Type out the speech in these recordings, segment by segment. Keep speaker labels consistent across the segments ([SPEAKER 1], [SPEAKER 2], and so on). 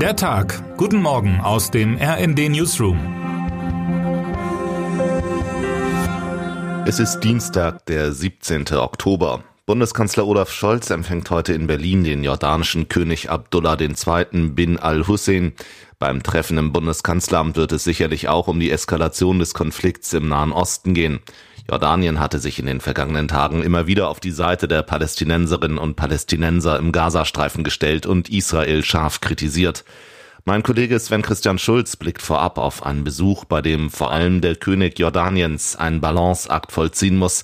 [SPEAKER 1] Der Tag. Guten Morgen aus dem RND Newsroom.
[SPEAKER 2] Es ist Dienstag, der 17. Oktober. Bundeskanzler Olaf Scholz empfängt heute in Berlin den jordanischen König Abdullah II. bin al-Hussein. Beim Treffen im Bundeskanzleramt wird es sicherlich auch um die Eskalation des Konflikts im Nahen Osten gehen. Jordanien hatte sich in den vergangenen Tagen immer wieder auf die Seite der Palästinenserinnen und Palästinenser im Gazastreifen gestellt und Israel scharf kritisiert. Mein Kollege Sven Christian Schulz blickt vorab auf einen Besuch, bei dem vor allem der König Jordaniens einen Balanceakt vollziehen muss,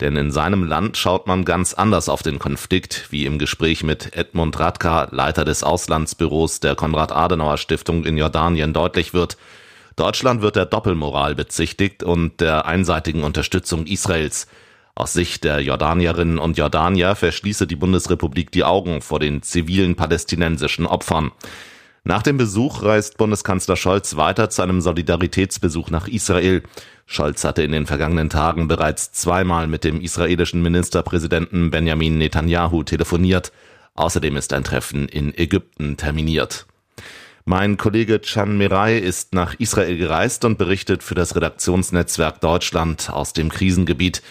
[SPEAKER 2] denn in seinem Land schaut man ganz anders auf den Konflikt, wie im Gespräch mit Edmund Radka, Leiter des Auslandsbüros der Konrad-Adenauer-Stiftung in Jordanien deutlich wird. Deutschland wird der Doppelmoral bezichtigt und der einseitigen Unterstützung Israels. Aus Sicht der Jordanierinnen und Jordanier verschließe die Bundesrepublik die Augen vor den zivilen palästinensischen Opfern. Nach dem Besuch reist Bundeskanzler Scholz weiter zu einem Solidaritätsbesuch nach Israel. Scholz hatte in den vergangenen Tagen bereits zweimal mit dem israelischen Ministerpräsidenten Benjamin Netanyahu telefoniert. Außerdem ist ein Treffen in Ägypten terminiert. Mein Kollege Chan Mirai ist nach Israel gereist und berichtet für das Redaktionsnetzwerk Deutschland aus dem Krisengebiet.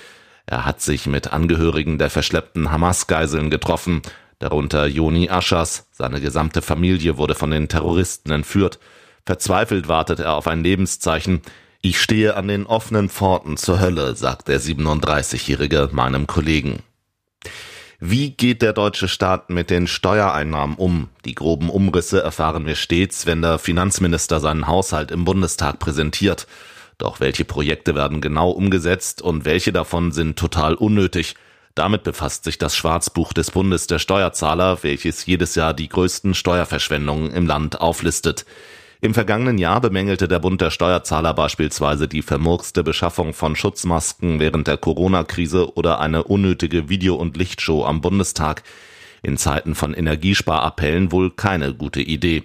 [SPEAKER 2] Er hat sich mit Angehörigen der verschleppten Hamas-Geiseln getroffen, darunter Joni Aschas. Seine gesamte Familie wurde von den Terroristen entführt. Verzweifelt wartet er auf ein Lebenszeichen. Ich stehe an den offenen Pforten zur Hölle, sagt der 37-Jährige meinem Kollegen. Wie geht der deutsche Staat mit den Steuereinnahmen um? Die groben Umrisse erfahren wir stets, wenn der Finanzminister seinen Haushalt im Bundestag präsentiert. Doch welche Projekte werden genau umgesetzt und welche davon sind total unnötig? Damit befasst sich das Schwarzbuch des Bundes der Steuerzahler, welches jedes Jahr die größten Steuerverschwendungen im Land auflistet. Im vergangenen Jahr bemängelte der Bund der Steuerzahler beispielsweise die vermurkste Beschaffung von Schutzmasken während der Corona-Krise oder eine unnötige Video- und Lichtshow am Bundestag. In Zeiten von Energiesparappellen wohl keine gute Idee.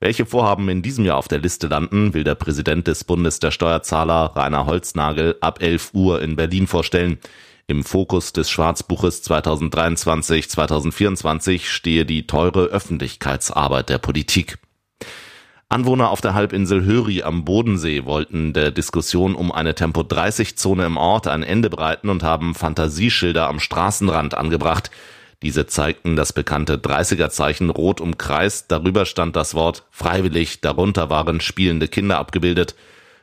[SPEAKER 2] Welche Vorhaben in diesem Jahr auf der Liste landen, will der Präsident des Bundes der Steuerzahler Rainer Holznagel ab 11 Uhr in Berlin vorstellen. Im Fokus des Schwarzbuches 2023-2024 stehe die teure Öffentlichkeitsarbeit der Politik. Anwohner auf der Halbinsel Höri am Bodensee wollten der Diskussion um eine Tempo-30-Zone im Ort ein Ende bereiten und haben Fantasieschilder am Straßenrand angebracht. Diese zeigten das bekannte 30er-Zeichen rot umkreist, darüber stand das Wort freiwillig, darunter waren spielende Kinder abgebildet.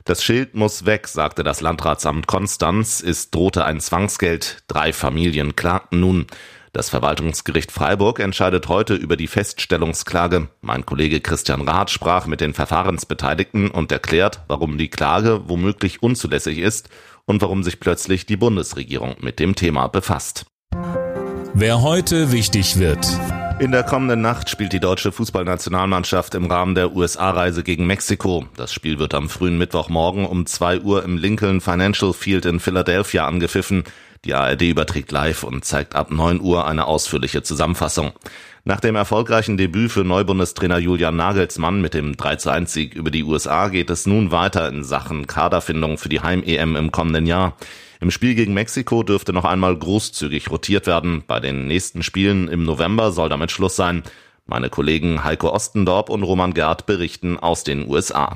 [SPEAKER 2] Das Schild muss weg, sagte das Landratsamt Konstanz, es drohte ein Zwangsgeld, drei Familien klagten nun. Das Verwaltungsgericht Freiburg entscheidet heute über die Feststellungsklage. Mein Kollege Christian Rath sprach mit den Verfahrensbeteiligten und erklärt, warum die Klage womöglich unzulässig ist und warum sich plötzlich die Bundesregierung mit dem Thema befasst.
[SPEAKER 1] Wer heute wichtig wird.
[SPEAKER 2] In der kommenden Nacht spielt die deutsche Fußballnationalmannschaft im Rahmen der USA-Reise gegen Mexiko. Das Spiel wird am frühen Mittwochmorgen um zwei Uhr im Lincoln Financial Field in Philadelphia angepfiffen. Die ARD überträgt live und zeigt ab 9 Uhr eine ausführliche Zusammenfassung. Nach dem erfolgreichen Debüt für Neubundestrainer Julian Nagelsmann mit dem 3 zu 1 Sieg über die USA geht es nun weiter in Sachen Kaderfindung für die Heim-EM im kommenden Jahr. Im Spiel gegen Mexiko dürfte noch einmal großzügig rotiert werden. Bei den nächsten Spielen im November soll damit Schluss sein. Meine Kollegen Heiko Ostendorp und Roman Gerd berichten aus den USA.